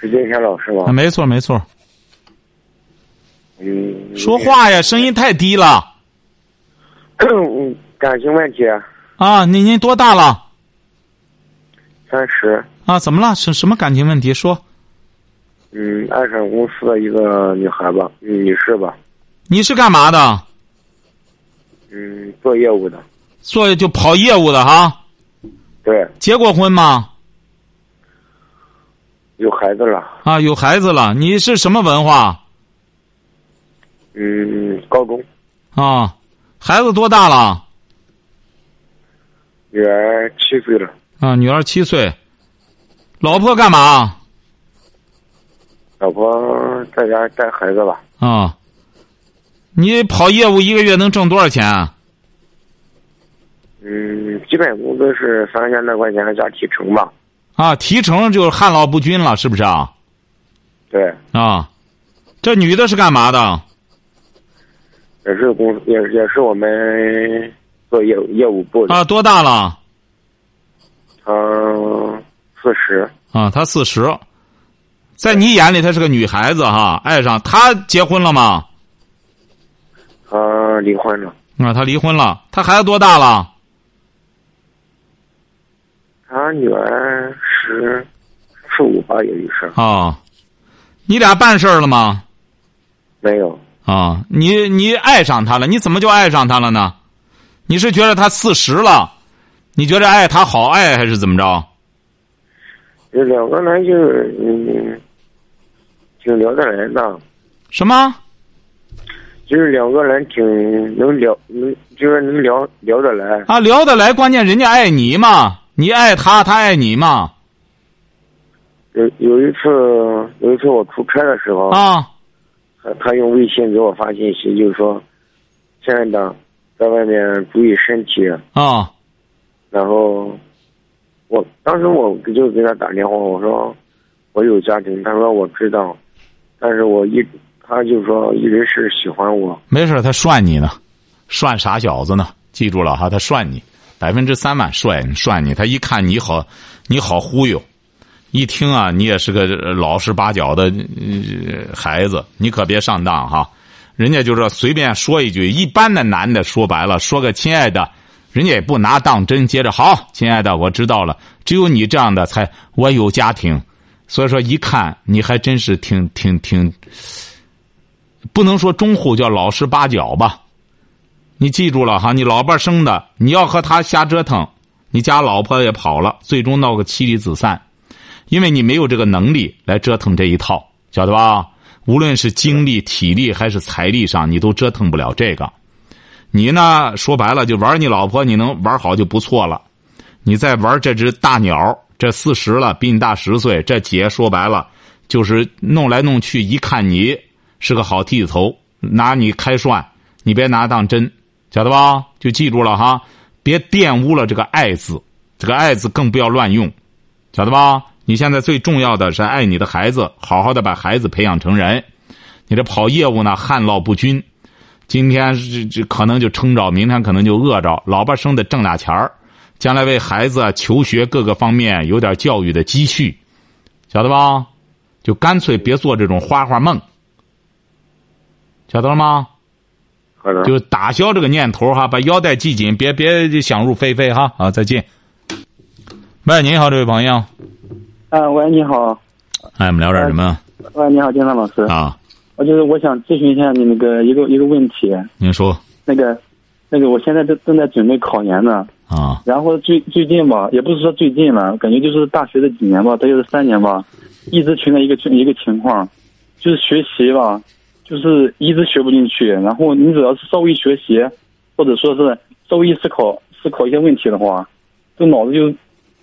是金山老师吗？啊，没错，没错。嗯，说话呀，声音太低了。嗯，感情问题，啊，您您多大了？三十。啊，怎么了？什什么感情问题？说。嗯，爱上公司的一个女孩吧，女士吧。你是干嘛的？嗯，做业务的。做就跑业务的哈。对。结过婚吗？有孩子了。啊，有孩子了。你是什么文化？嗯，高中。啊，孩子多大了？女儿七岁了。啊，女儿七岁。老婆干嘛？老婆在家带孩子吧。啊，你跑业务一个月能挣多少钱？啊？嗯，基本工资是三千来块钱加提成吧。啊，提成就是旱涝不均了，是不是啊？对。啊，这女的是干嘛的？也是公，也也是我们做业务业务部的。啊，多大了？嗯，四十。啊，她四十，在你眼里她是个女孩子哈，爱上她结婚了吗？她离婚了。啊，她离婚了，她孩子多大了？他女儿十十五吧，也就是啊，你俩办事儿了吗？没有啊，你你爱上他了？你怎么就爱上他了呢？你是觉得他四十了，你觉得爱他好爱还是怎么着？就两个人就是嗯，挺聊得来的。什么？就是两个人挺能聊，能就是能聊聊得来啊，聊得来，关键人家爱你嘛。你爱他，他爱你吗？有有一次，有一次我出差的时候啊，他他用微信给我发信息，就是说：“亲爱的，在外面注意身体。”啊，然后我当时我就给他打电话，我说我有家庭，他说我知道，但是我一他就说一直是喜欢我。没事，他涮你呢，涮傻小子呢，记住了哈，他涮你。百分之三万涮涮你，他一看你好，你好忽悠，一听啊，你也是个老实巴交的孩子，你可别上当哈。人家就说随便说一句，一般的男的说白了，说个亲爱的，人家也不拿当真。接着好，亲爱的，我知道了。只有你这样的才我有家庭，所以说一看你还真是挺挺挺，不能说忠厚，叫老实巴交吧。你记住了哈，你老伴生的，你要和他瞎折腾，你家老婆也跑了，最终闹个妻离子散，因为你没有这个能力来折腾这一套，晓得吧？无论是精力、体力还是财力上，你都折腾不了这个。你呢，说白了就玩你老婆，你能玩好就不错了。你再玩这只大鸟，这四十了，比你大十岁，这姐说白了就是弄来弄去，一看你是个好剃子头，拿你开涮，你别拿当真。晓得吧？就记住了哈，别玷污了这个“爱”字，这个“爱”字更不要乱用，晓得吧？你现在最重要的是爱你的孩子，好好的把孩子培养成人。你这跑业务呢，旱涝不均，今天这这可能就撑着，明天可能就饿着。老伴生的挣俩钱儿，将来为孩子求学各个方面有点教育的积蓄，晓得吧？就干脆别做这种花花梦，晓得了吗？就打消这个念头哈，把腰带系紧，别别想入非非哈。好，再见。喂，您好，这位朋友。啊，喂，你好。哎，我们聊点什么？喂，你好，金山老师。啊。我就是我想咨询一下你那个一个一个问题。您说。那个，那个，我现在正正在准备考研呢。啊。然后最最近吧，也不是说最近了，感觉就是大学的几年吧，大就是三年吧，一直存在一个一个情况，就是学习吧。就是一直学不进去，然后你只要是稍微学习，或者说是稍微思考思考一些问题的话，这脑子就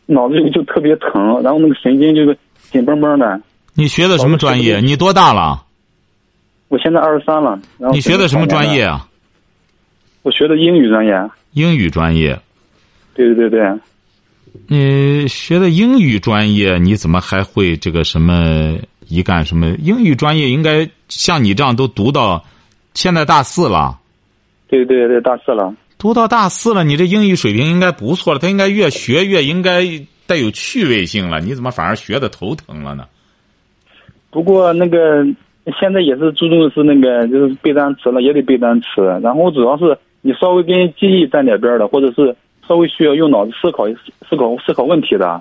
脑子里就特别疼，然后那个神经就是紧绷绷的。你学的什么专业？你多大了？我现在二十三了。然后你学的什么专业？啊？我学的英语专业。英语专业。对对对对。你学的英语专业，你怎么还会这个什么一干什么？英语专业应该像你这样都读到现在大四了。对对对，大四了。读到大四了，你这英语水平应该不错了。他应该越学越应该带有趣味性了。你怎么反而学的头疼了呢？不过那个现在也是注重的是那个就是背单词了，也得背单词。然后主要是你稍微跟记忆沾点边的，或者是。稍微需要用脑子思考、思考、思考问题的，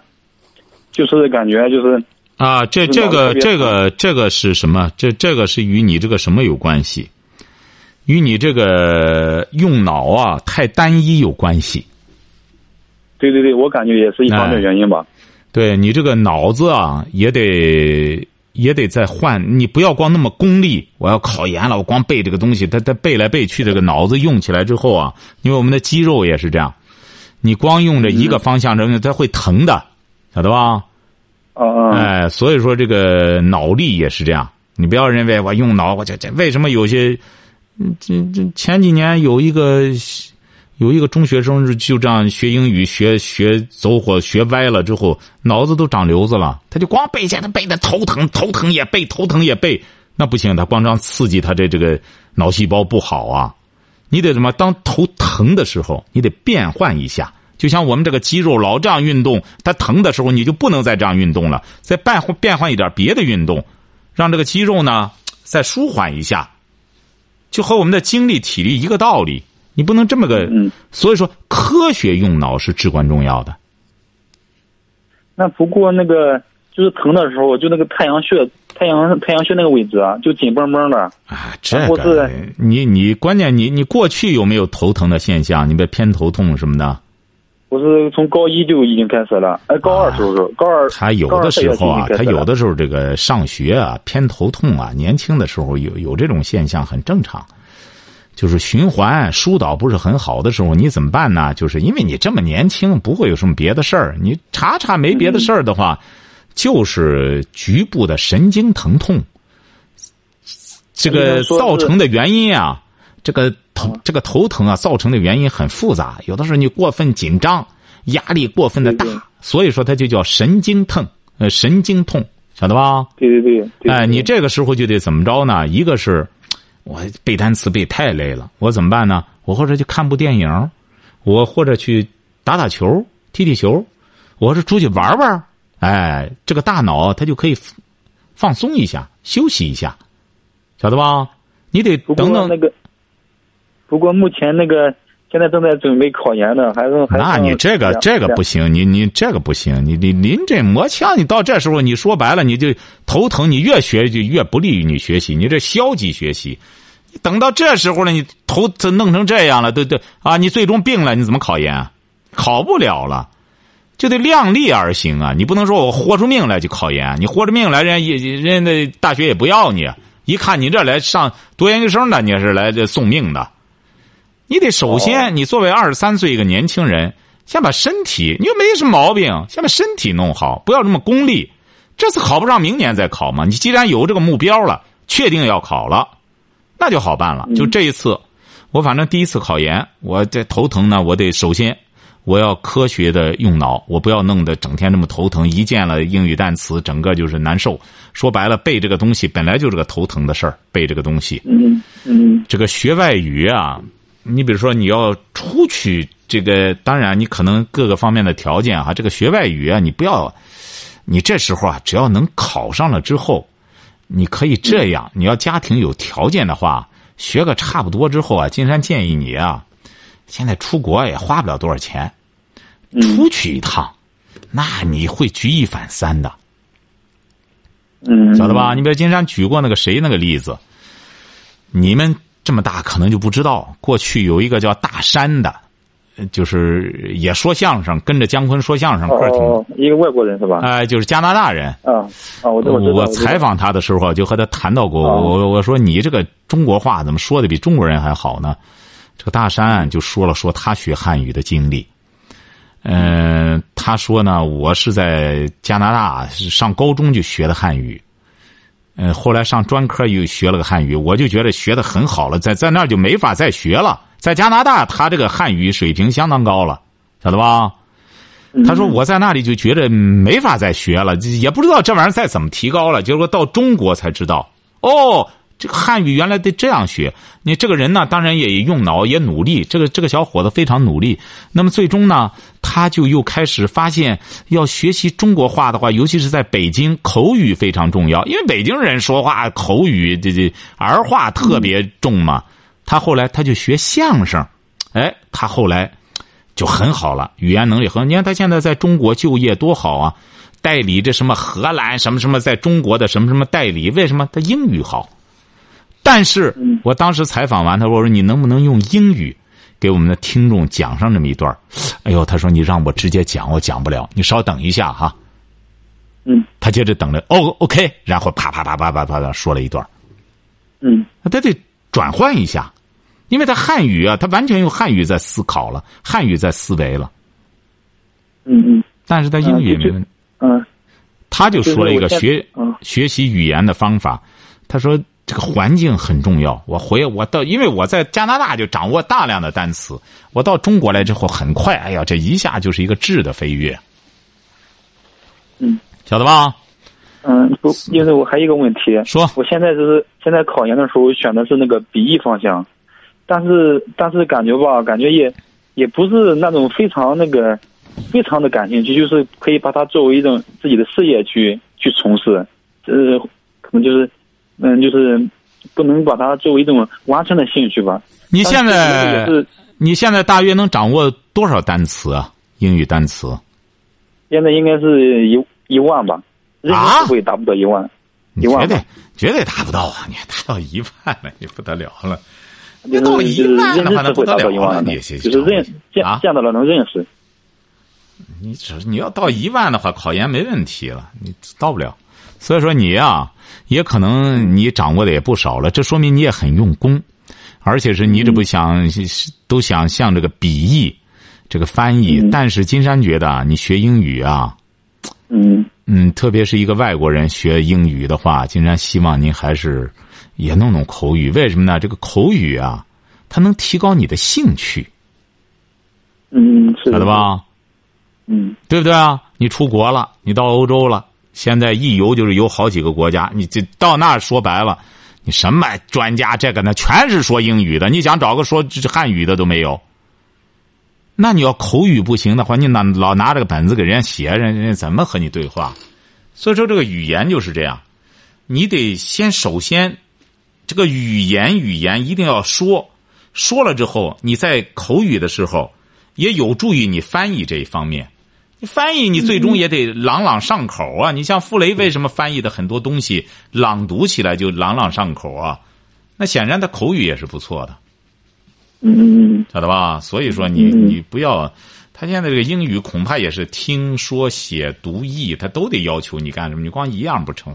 就是感觉就是啊，这这个这个这个是什么？这这个是与你这个什么有关系？与你这个用脑啊太单一有关系。对对对，我感觉也是一方面原因吧。对你这个脑子啊，也得也得再换。你不要光那么功利。我要考研了，我光背这个东西，他他背来背去，这个脑子用起来之后啊，因为我们的肌肉也是这样。你光用着一个方向，这它会疼的，晓得吧？哦哎，所以说这个脑力也是这样。你不要认为我用脑，我这这为什么有些，这这前几年有一个有一个中学生是就这样学英语学学走火学歪了之后，脑子都长瘤子了。他就光背下，他背的头疼，头疼也背，头疼也背，那不行，他光这样刺激他这这个脑细胞不好啊。你得什么？当头疼的时候，你得变换一下。就像我们这个肌肉老这样运动，它疼的时候，你就不能再这样运动了。再变换变换一点别的运动，让这个肌肉呢再舒缓一下。就和我们的精力体力一个道理。你不能这么个。嗯所以说，科学用脑是至关重要的。那不过那个就是疼的时候，就那个太阳穴。太阳太阳穴那个位置啊，就紧绷绷的。啊，这个你你关键你你过去有没有头疼的现象？你别偏头痛什么的。我是从高一就已经开始了，哎，高二时候高二。他有的时候啊，他有的时候这个上学啊偏头痛啊，年轻的时候有有这种现象很正常。就是循环疏导不是很好的时候，你怎么办呢？就是因为你这么年轻，不会有什么别的事儿。你查查没别的事儿的话。就是局部的神经疼痛，这个造成的原因啊，这个头这个头疼啊，造成的原因很复杂。有的时候你过分紧张，压力过分的大，所以说它就叫神经疼，呃，神经痛，晓得吧？对对对。哎，你这个时候就得怎么着呢？一个是，我背单词背太累了，我怎么办呢？我或者去看部电影，我或者去打打球、踢踢球，我是出去玩玩。哎，这个大脑它就可以放松一下，休息一下，晓得吧？你得等等那个。不过目前那个现在正在准备考研呢，还是还那你这个这个不行，你你这个不行，你你临阵磨枪，你到这时候你说白了你就头疼，你越学就越不利于你学习，你这消极学习。等到这时候了，你头弄成这样了，对对啊，你最终病了，你怎么考研？考不了了。就得量力而行啊！你不能说我豁出命来就考研，你豁出命来，人家人家大学也不要你。一看你这来上读研究生的，你是来这送命的。你得首先，你作为二十三岁一个年轻人，先把身体，你又没什么毛病，先把身体弄好，不要这么功利。这次考不上，明年再考嘛。你既然有这个目标了，确定要考了，那就好办了。就这一次，我反正第一次考研，我这头疼呢，我得首先。我要科学的用脑，我不要弄得整天这么头疼。一见了英语单词，整个就是难受。说白了，背这个东西本来就是个头疼的事儿。背这个东西，嗯嗯，这个学外语啊，你比如说你要出去，这个当然你可能各个方面的条件哈，这个学外语啊，你不要，你这时候啊，只要能考上了之后，你可以这样。你要家庭有条件的话，学个差不多之后啊，金山建议你啊。现在出国也花不了多少钱，出去一趟，那你会举一反三的，嗯，晓得吧？你比如金山举过那个谁那个例子，你们这么大可能就不知道，过去有一个叫大山的，就是也说相声，跟着姜昆说相声，个挺一个外国人是吧？哎，就是加拿大人。啊我我采访他的时候就和他谈到过，我我说你这个中国话怎么说的比中国人还好呢？这个大山就说了说他学汉语的经历，嗯，他说呢，我是在加拿大上高中就学的汉语，呃，后来上专科又学了个汉语，我就觉得学的很好了，在在那儿就没法再学了。在加拿大，他这个汉语水平相当高了，晓得吧？他说我在那里就觉得没法再学了，也不知道这玩意儿再怎么提高了。结果到中国才知道，哦，这个汉语原来得这样学。你这个人呢，当然也用脑，也努力。这个这个小伙子非常努力。那么最终呢，他就又开始发现，要学习中国话的话，尤其是在北京，口语非常重要。因为北京人说话口语这这儿化特别重嘛。他后来他就学相声，哎，他后来。就很好了，语言能力很。你看他现在在中国就业多好啊，代理这什么荷兰什么什么，在中国的什么什么代理，为什么他英语好？但是我当时采访完他，我说你能不能用英语给我们的听众讲上这么一段？哎呦，他说你让我直接讲，我讲不了，你稍等一下哈。嗯，他接着等着，哦，OK，然后啪啪啪啪啪啪的说了一段。嗯，他得转换一下。因为他汉语啊，他完全用汉语在思考了，汉语在思维了。嗯嗯。但是他英语也没问题。嗯。他就说了一个学学习语言的方法，他说这个环境很重要。我回我到，因为我在加拿大就掌握大量的单词，我到中国来之后很快，哎呀，这一下就是一个质的飞跃。嗯。晓得吧？嗯，不，因为我还有一个问题。说。我现在就是现在考研的时候选的是那个笔译方向。但是，但是感觉吧，感觉也，也不是那种非常那个，非常的感兴趣，就是可以把它作为一种自己的事业去去从事，呃，可能就是，嗯，就是不能把它作为一种完全的兴趣吧。你现在，你现在大约能掌握多少单词啊？英语单词？现在应该是一一万吧，认识会达不到一万，一万绝对绝对达不到啊！你达到一万了，你不得了了。就是就是认识会达到一万的，就是认见见到了能认识。你只你要到一万的话，考研没问题了。你到不了，所以说你呀，也可能你掌握的也不少了。这说明你也很用功，而且是你这不想都想向这个笔译，这个翻译。但是金山觉得啊，你学英语啊，嗯嗯，特别是一个外国人学英语的话，金山希望您还是。也弄弄口语，为什么呢？这个口语啊，它能提高你的兴趣。嗯，是晓得吧？嗯，对不对啊？你出国了，你到欧洲了，现在一游就是游好几个国家，你这到那说白了，你什么专家这个那全是说英语的，你想找个说汉语的都没有。那你要口语不行的话，你拿老拿这个本子给人家写，人人怎么和你对话？所以说，这个语言就是这样，你得先首先。这个语言，语言一定要说，说了之后，你在口语的时候，也有助于你翻译这一方面。你翻译，你最终也得朗朗上口啊！你像傅雷为什么翻译的很多东西朗读起来就朗朗上口啊？那显然他口语也是不错的，嗯，晓得吧？所以说，你你不要，他现在这个英语恐怕也是听说写读译，他都得要求你干什么？你光一样不成，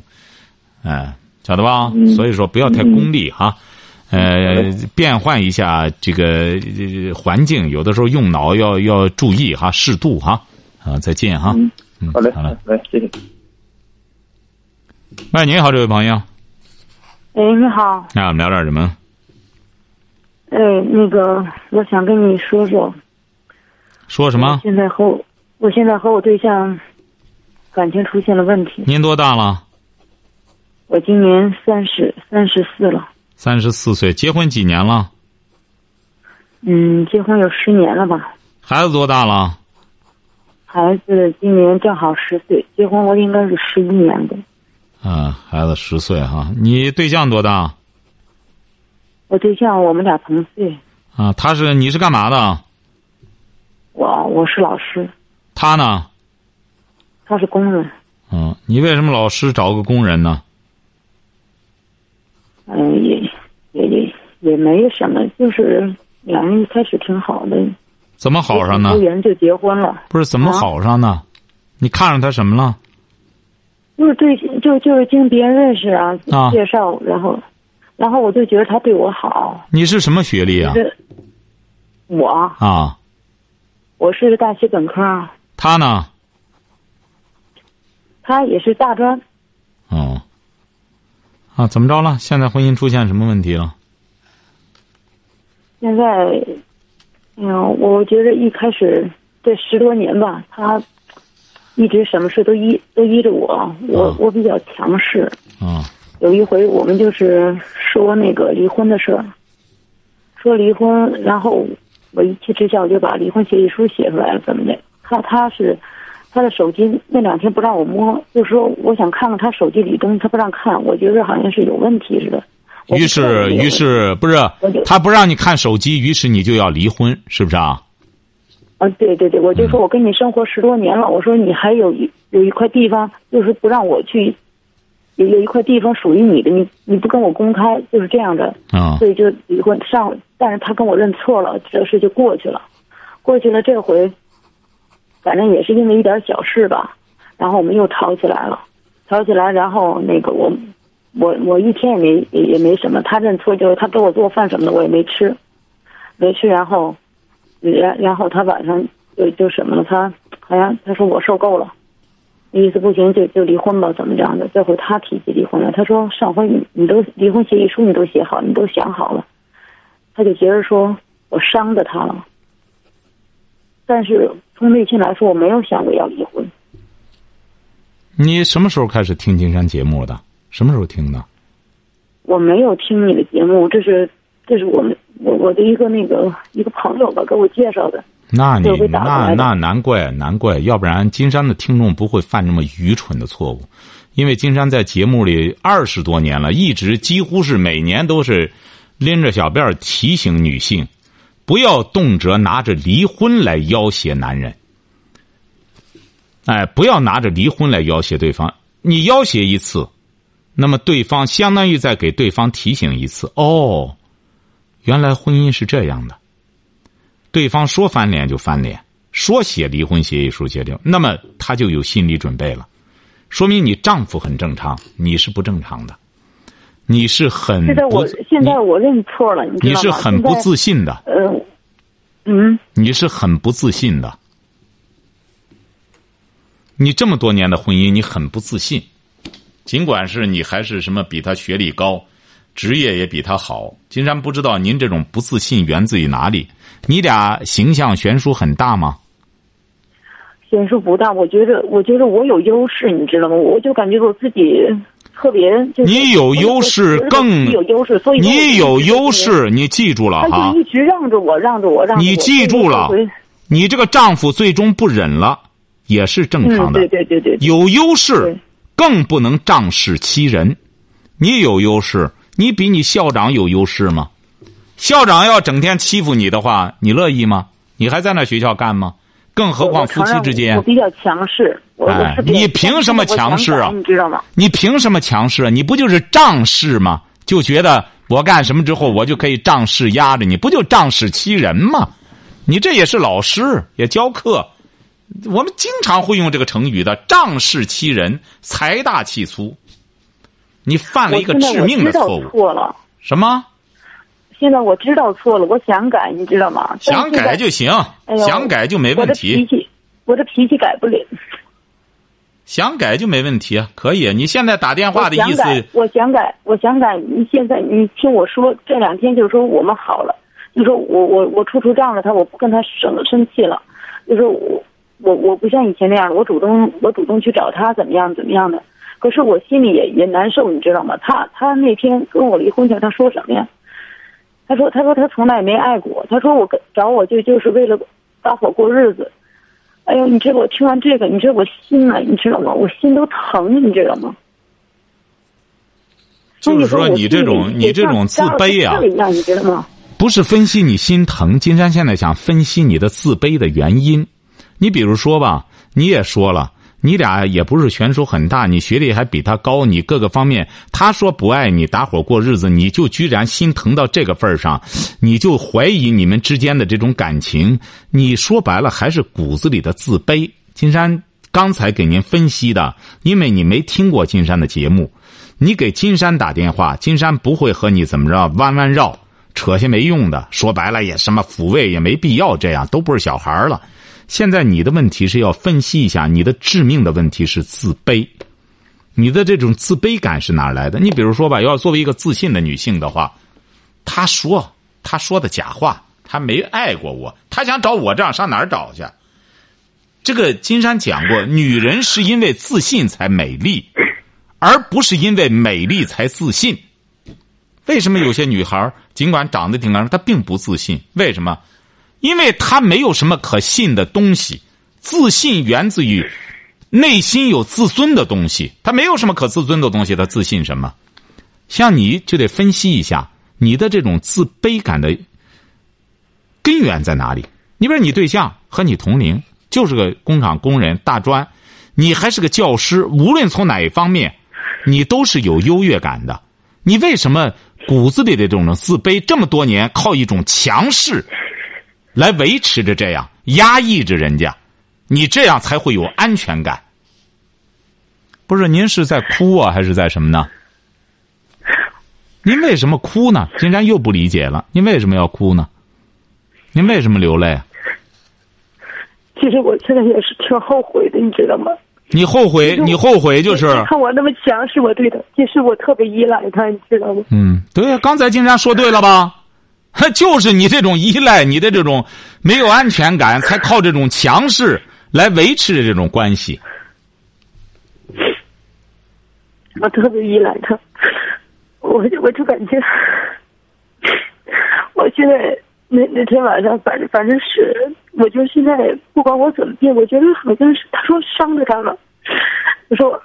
哎。晓得吧？所以说不要太功利哈，呃，变换一下这个环境，有的时候用脑要要注意哈，适度哈。啊，再见哈。嗯，好嘞，好嘞，来，谢谢。喂，您好，这位朋友。哎，你好。那我们聊点什么？哎，那个，我想跟你说说。说什么？现在和我，我现在和我对象感情出现了问题。您多大了？我今年三十三十四了，三十四岁，结婚几年了？嗯，结婚有十年了吧。孩子多大了？孩子今年正好十岁，结婚我应该是十一年的。啊，孩子十岁哈，你对象多大？我对象我们俩同岁。啊，他是你是干嘛的？我我是老师。他呢？他是工人。嗯，你为什么老师找个工人呢？嗯，也也也也没什么，就是两人一开始挺好的。怎么好上呢？投缘就结婚了。不是怎么好上呢？你看上他什么了？就是对，就就是经别人认识啊，介绍，然后，然后我就觉得他对我好。你是什么学历啊？我啊，我是大学本科。他呢？他也是大专。哦。啊，怎么着了？现在婚姻出现什么问题了？现在，哎呀，我觉得一开始这十多年吧，他一直什么事都依都依着我，我我比较强势。啊。有一回我们就是说那个离婚的事儿，说离婚，然后我一气之下我就把离婚协议书写出来了，怎么的？他他是他的手机那两天不让我摸，就说我想看看他手机里东西，他不让看，我觉得好像是有问题似的。于是，于是不是他不让你看手机，于是你就要离婚，是不是啊？啊，对对对，我就说我跟你生活十多年了，我说你还有一有一块地方，就是不让我去，有有一块地方属于你的，你你不跟我公开，就是这样的啊。所以就离婚上，但是他跟我认错了，这事就过去了，过去了。这回，反正也是因为一点小事吧，然后我们又吵起来了，吵起来，然后那个我。我我一天也没也也没什么，他认错就是他给我做饭什么的我也没吃，没吃，然后，然然后他晚上就就什么了，他好像他说我受够了，意思不行就就离婚吧，怎么样的？这回他提起离婚了，他说上回你你都离婚协议书你都写好，你都想好了，他就觉得说我伤着他了，但是从内心来说我没有想过要离婚。你什么时候开始听金山节目的？什么时候听的？我没有听你的节目，这是这是我们我我的一个那个一个朋友吧给我介绍的。那你那那难怪难怪，要不然金山的听众不会犯这么愚蠢的错误。因为金山在节目里二十多年了，一直几乎是每年都是拎着小辫提醒女性，不要动辄拿着离婚来要挟男人。哎，不要拿着离婚来要挟对方，你要挟一次。那么对方相当于在给对方提醒一次。哦，原来婚姻是这样的。对方说翻脸就翻脸，说写离婚协议书写掉，那么他就有心理准备了，说明你丈夫很正常，你是不正常的，你是很现在我现在我认错了，你你是很不自信的，嗯嗯，你是很不自信的，你这么多年的婚姻，你很不自信。尽管是你还是什么比他学历高，职业也比他好，金山不知道您这种不自信源自于哪里？你俩形象悬殊很大吗？悬殊不大，我觉得，我觉得我有优势，你知道吗？我就感觉我自己特别。你有优势，更有优势，所以你有优势，你记住了哈。他就一直让着我，让着我，让着我。你记住了，你这个丈夫最终不忍了，也是正常的。对对对对，有优势。更不能仗势欺人，你有优势，你比你校长有优势吗？校长要整天欺负你的话，你乐意吗？你还在那学校干吗？更何况夫妻之间，我比较强势。哎，你凭什么强势啊？你知道吗？你凭什么强势啊？你不就是仗势吗？就觉得我干什么之后，我就可以仗势压着你，不就仗势欺人吗？你这也是老师，也教课。我们经常会用这个成语的“仗势欺人，财大气粗”。你犯了一个致命的错误。错了。什么？现在我知道错了，我想改，你知道吗？想改就行，想改就没问题。我的脾气，我的脾气改不了。想改就没问题啊，可以。你现在打电话的意思？我想改，我想改。你现在你听我说，这两天就是说我们好了，就说我我我处处让着他，我不跟他生生气了，就说我。我我不像以前那样，我主动我主动去找他怎么样怎么样的，可是我心里也也难受，你知道吗？他他那天跟我离婚前他说什么呀？他说他说他从来没爱过，他说我跟找我就就是为了搭伙过日子。哎呦，你知道我听完这个，你知道我心啊，你知道吗？我心都疼，你知道吗？就是说你这种你这种自卑啊，你知道吗？不是分析你心疼，金山现在想分析你的自卑的原因。你比如说吧，你也说了，你俩也不是悬殊很大，你学历还比他高，你各个方面，他说不爱你，打伙过日子，你就居然心疼到这个份上，你就怀疑你们之间的这种感情。你说白了还是骨子里的自卑。金山刚才给您分析的，因为你没听过金山的节目，你给金山打电话，金山不会和你怎么着弯弯绕，扯些没用的。说白了也什么抚慰也没必要，这样都不是小孩了。现在你的问题是要分析一下，你的致命的问题是自卑。你的这种自卑感是哪来的？你比如说吧，要作为一个自信的女性的话，她说她说的假话，她没爱过我，她想找我这样上哪儿找去？这个金山讲过，女人是因为自信才美丽，而不是因为美丽才自信。为什么有些女孩尽管长得挺漂亮，她并不自信？为什么？因为他没有什么可信的东西。自信源自于内心有自尊的东西，他没有什么可自尊的东西，他自信什么？像你就得分析一下你的这种自卑感的根源在哪里。你比如你对象和你同龄，就是个工厂工人大专，你还是个教师，无论从哪一方面，你都是有优越感的。你为什么骨子里的这种自卑，这么多年靠一种强势来维持着，这样压抑着人家，你这样才会有安全感。不是您是在哭啊，还是在什么呢？您为什么哭呢？金山又不理解了，您为什么要哭呢？您为什么流泪？其实我现在也是挺后悔的，你知道吗？你后悔，你后悔就是看我那么强势，我对的，其实我特别依赖他，你知道吗？嗯，对呀，刚才金山说对了吧？就是你这种依赖，你的这种没有安全感，才靠这种强势来维持这种关系。我特别依赖他，我就我就感觉，我现在那那天晚上，反正反正是，我就现在不管我怎么变，我觉得好像是他说伤着他了，我说，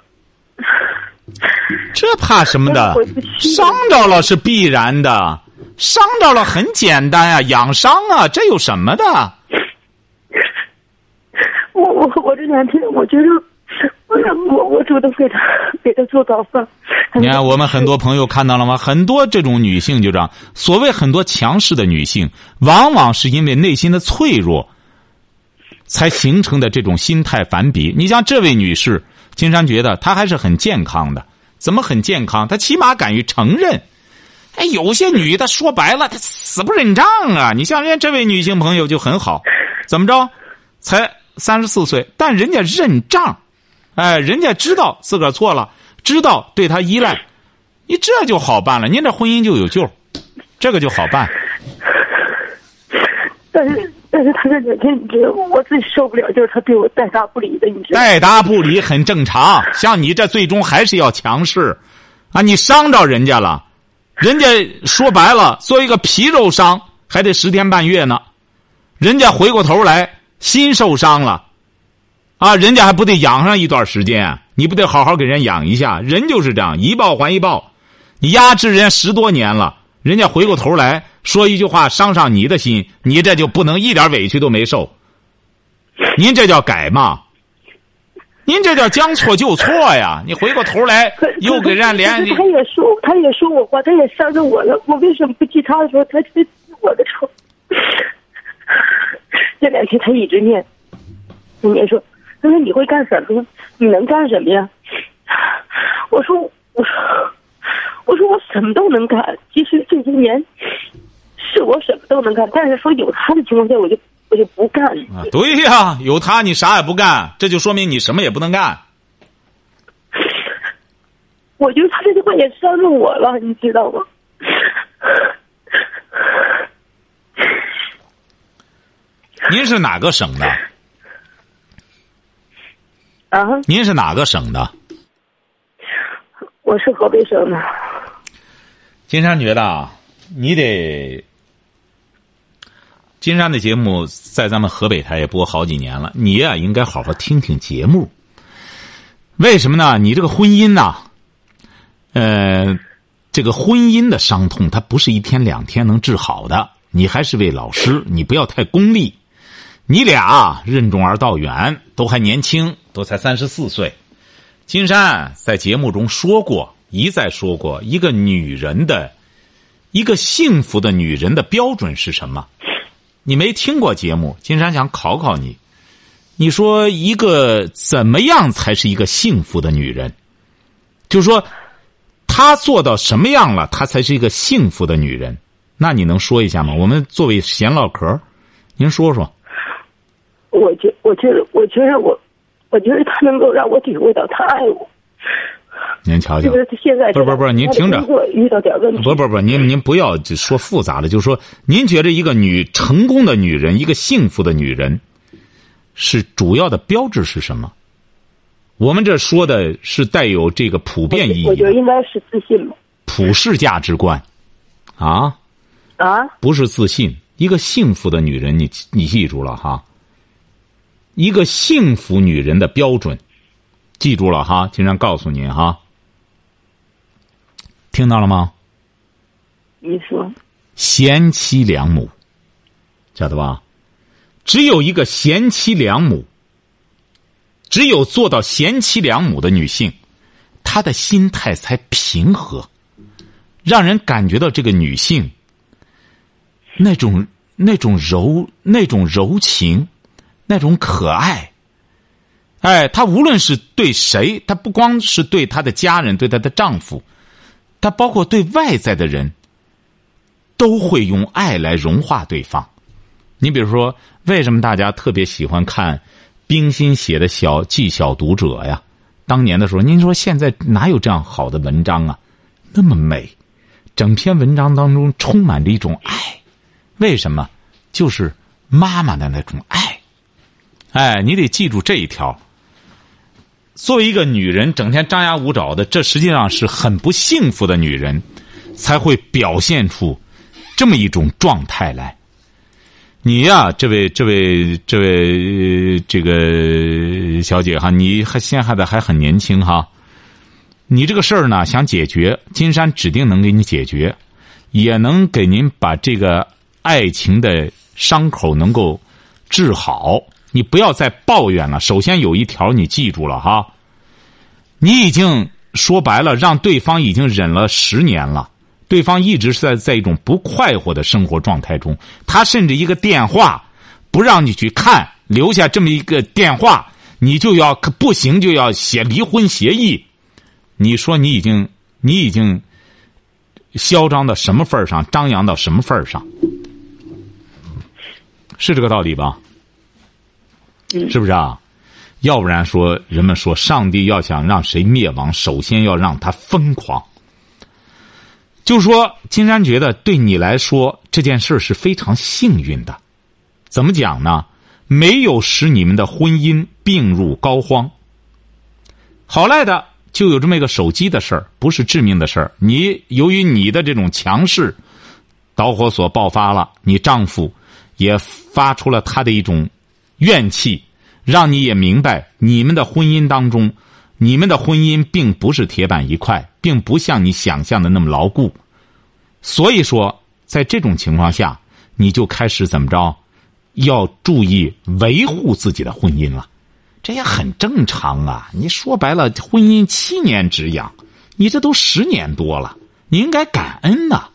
这怕什么的伤着了是必然的，伤着了很简单啊，养伤啊，这有什么的？我我我这两天我觉得，我我我主动给他给他做早饭。你看，我们很多朋友看到了吗？很多这种女性就这样，所谓很多强势的女性，往往是因为内心的脆弱，才形成的这种心态反比。你像这位女士，金山觉得她还是很健康的。怎么很健康？她起码敢于承认。哎，有些女的说白了，她死不认账啊！你像人家这位女性朋友就很好，怎么着？才三十四岁，但人家认账，哎，人家知道自个儿错了。知道对他依赖，你这就好办了，您这婚姻就有救，这个就好办。但是但是他这两天，你知道，我最受不了就是他对我带答不理的，你知道吗？带答不理很正常，像你这最终还是要强势，啊，你伤着人家了，人家说白了，做一个皮肉伤，还得十天半月呢，人家回过头来心受伤了，啊，人家还不得养上一段时间。你不得好好给人养一下？人就是这样，一报还一报。你压制人家十多年了，人家回过头来说一句话，伤上你的心，你这就不能一点委屈都没受。您这叫改吗？您这叫将错就错呀！你回过头来又给人家连。他也说，他也说我话，他也伤着我了。我为什么不记他的时候，他记我的仇？这两天他一直念，念说。他说：“你会干什么？你能干什么呀？”我说：“我说，我说我什么都能干。其实这些年是我什么都能干，但是说有他的情况下，我就我就不干。”啊，对呀，有他你啥也不干，这就说明你什么也不能干。我觉得他这句话也伤着我了，你知道吗？您是哪个省的？啊，您是哪个省的？我是河北省的。金山觉得啊，你得，金山的节目在咱们河北台也播好几年了，你呀应该好好听听节目。为什么呢？你这个婚姻呐，呃，这个婚姻的伤痛，它不是一天两天能治好的。你还是位老师，你不要太功利。你俩任重而道远，都还年轻，都才三十四岁。金山在节目中说过，一再说过，一个女人的，一个幸福的女人的标准是什么？你没听过节目？金山想考考你，你说一个怎么样才是一个幸福的女人？就说，她做到什么样了，她才是一个幸福的女人？那你能说一下吗？我们作为闲唠嗑，您说说。我觉，我觉得，我觉得我，我觉得他能够让我体会到他爱我。您瞧瞧就，是现在不是不是不是您听着遇到点问题，不不不，您您不要就说复杂的，就是说，您觉得一个女成功的女人，一个幸福的女人，是主要的标志是什么？我们这说的是带有这个普遍意义的我觉得应该是自信嘛。普世价值观，啊，啊，不是自信。一个幸福的女人，你你记住了哈。一个幸福女人的标准，记住了哈，经常告诉您哈。听到了吗？你说贤妻良母，晓得吧？只有一个贤妻良母，只有做到贤妻良母的女性，她的心态才平和，让人感觉到这个女性那种那种柔那种柔情，那种可爱。哎，她无论是对谁，她不光是对她的家人，对她的丈夫，她包括对外在的人。都会用爱来融化对方。你比如说，为什么大家特别喜欢看冰心写的小《记小读者》呀？当年的时候，您说现在哪有这样好的文章啊？那么美，整篇文章当中充满着一种爱。为什么？就是妈妈的那种爱。哎，你得记住这一条。作为一个女人，整天张牙舞爪的，这实际上是很不幸福的女人，才会表现出。这么一种状态来，你呀，这位、这位、这位这个小姐哈，你还陷害的还很年轻哈，你这个事儿呢，想解决，金山指定能给你解决，也能给您把这个爱情的伤口能够治好。你不要再抱怨了。首先有一条你记住了哈，你已经说白了，让对方已经忍了十年了。对方一直是在在一种不快活的生活状态中，他甚至一个电话不让你去看，留下这么一个电话，你就要不行就要写离婚协议。你说你已经你已经嚣张到什么份上，张扬到什么份上，是这个道理吧？是不是啊？要不然说人们说，上帝要想让谁灭亡，首先要让他疯狂。就说金山觉得对你来说这件事是非常幸运的，怎么讲呢？没有使你们的婚姻病入膏肓。好赖的就有这么一个手机的事儿，不是致命的事儿。你由于你的这种强势，导火索爆发了，你丈夫也发出了他的一种怨气，让你也明白你们的婚姻当中。你们的婚姻并不是铁板一块，并不像你想象的那么牢固，所以说，在这种情况下，你就开始怎么着，要注意维护自己的婚姻了，这也很正常啊。你说白了，婚姻七年之痒，你这都十年多了，你应该感恩呐。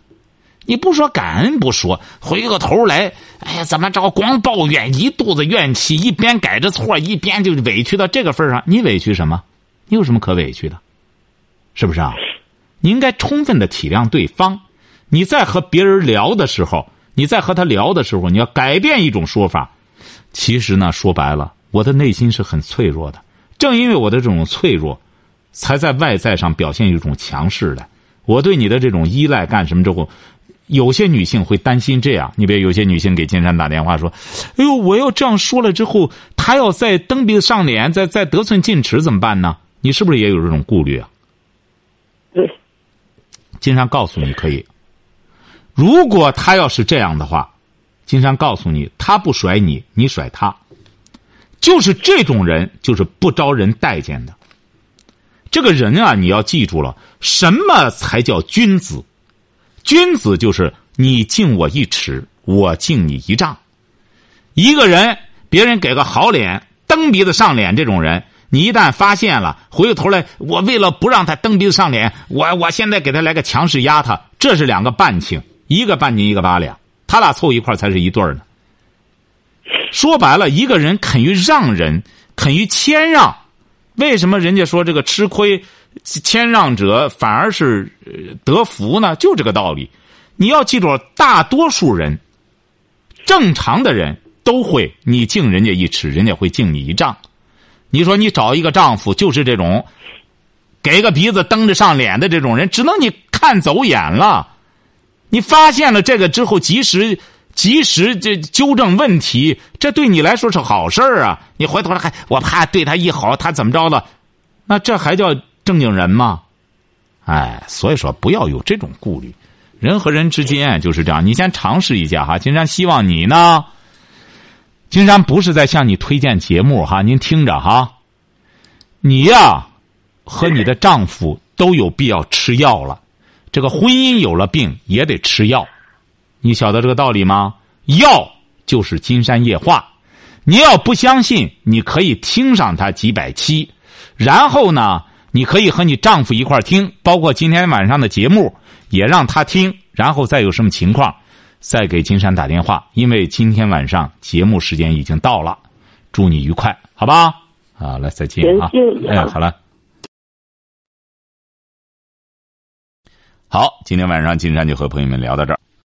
你不说感恩不说，回过头来，哎呀，怎么着？光抱怨，一肚子怨气，一边改着错，一边就委屈到这个份上，你委屈什么？你有什么可委屈的？是不是啊？你应该充分的体谅对方。你在和别人聊的时候，你在和他聊的时候，你要改变一种说法。其实呢，说白了，我的内心是很脆弱的。正因为我的这种脆弱，才在外在上表现一种强势的。我对你的这种依赖干什么之后，有些女性会担心这样。你比如有些女性给金山打电话说：“哎呦，我要这样说了之后，他要再蹬鼻子上脸，再再得寸进尺怎么办呢？”你是不是也有这种顾虑啊？对，金山告诉你可以。如果他要是这样的话，金山告诉你，他不甩你，你甩他，就是这种人，就是不招人待见的。这个人啊，你要记住了，什么才叫君子？君子就是你敬我一尺，我敬你一丈。一个人，别人给个好脸，蹬鼻子上脸，这种人。你一旦发现了，回过头来，我为了不让他蹬鼻子上脸，我我现在给他来个强势压他，这是两个半情，一个半斤一个八两，他俩凑一块才是一对呢。说白了，一个人肯于让人，肯于谦让，为什么人家说这个吃亏谦让者反而是得福呢？就这个道理。你要记住，大多数人，正常的人都会，你敬人家一尺，人家会敬你一丈。你说你找一个丈夫就是这种，给个鼻子蹬着上脸的这种人，只能你看走眼了。你发现了这个之后，及时及时这纠正问题，这对你来说是好事儿啊！你回头还我怕对他一好，他怎么着了？那这还叫正经人吗？哎，所以说不要有这种顾虑。人和人之间就是这样，你先尝试一下哈。金山希望你呢，金山不是在向你推荐节目哈，您听着哈。你呀，和你的丈夫都有必要吃药了。这个婚姻有了病也得吃药，你晓得这个道理吗？药就是金山夜话，你要不相信，你可以听上它几百期，然后呢，你可以和你丈夫一块听，包括今天晚上的节目也让他听，然后再有什么情况，再给金山打电话，因为今天晚上节目时间已经到了，祝你愉快，好吧？好了，再见啊！哎，好了。好，今天晚上金山就和朋友们聊到这儿。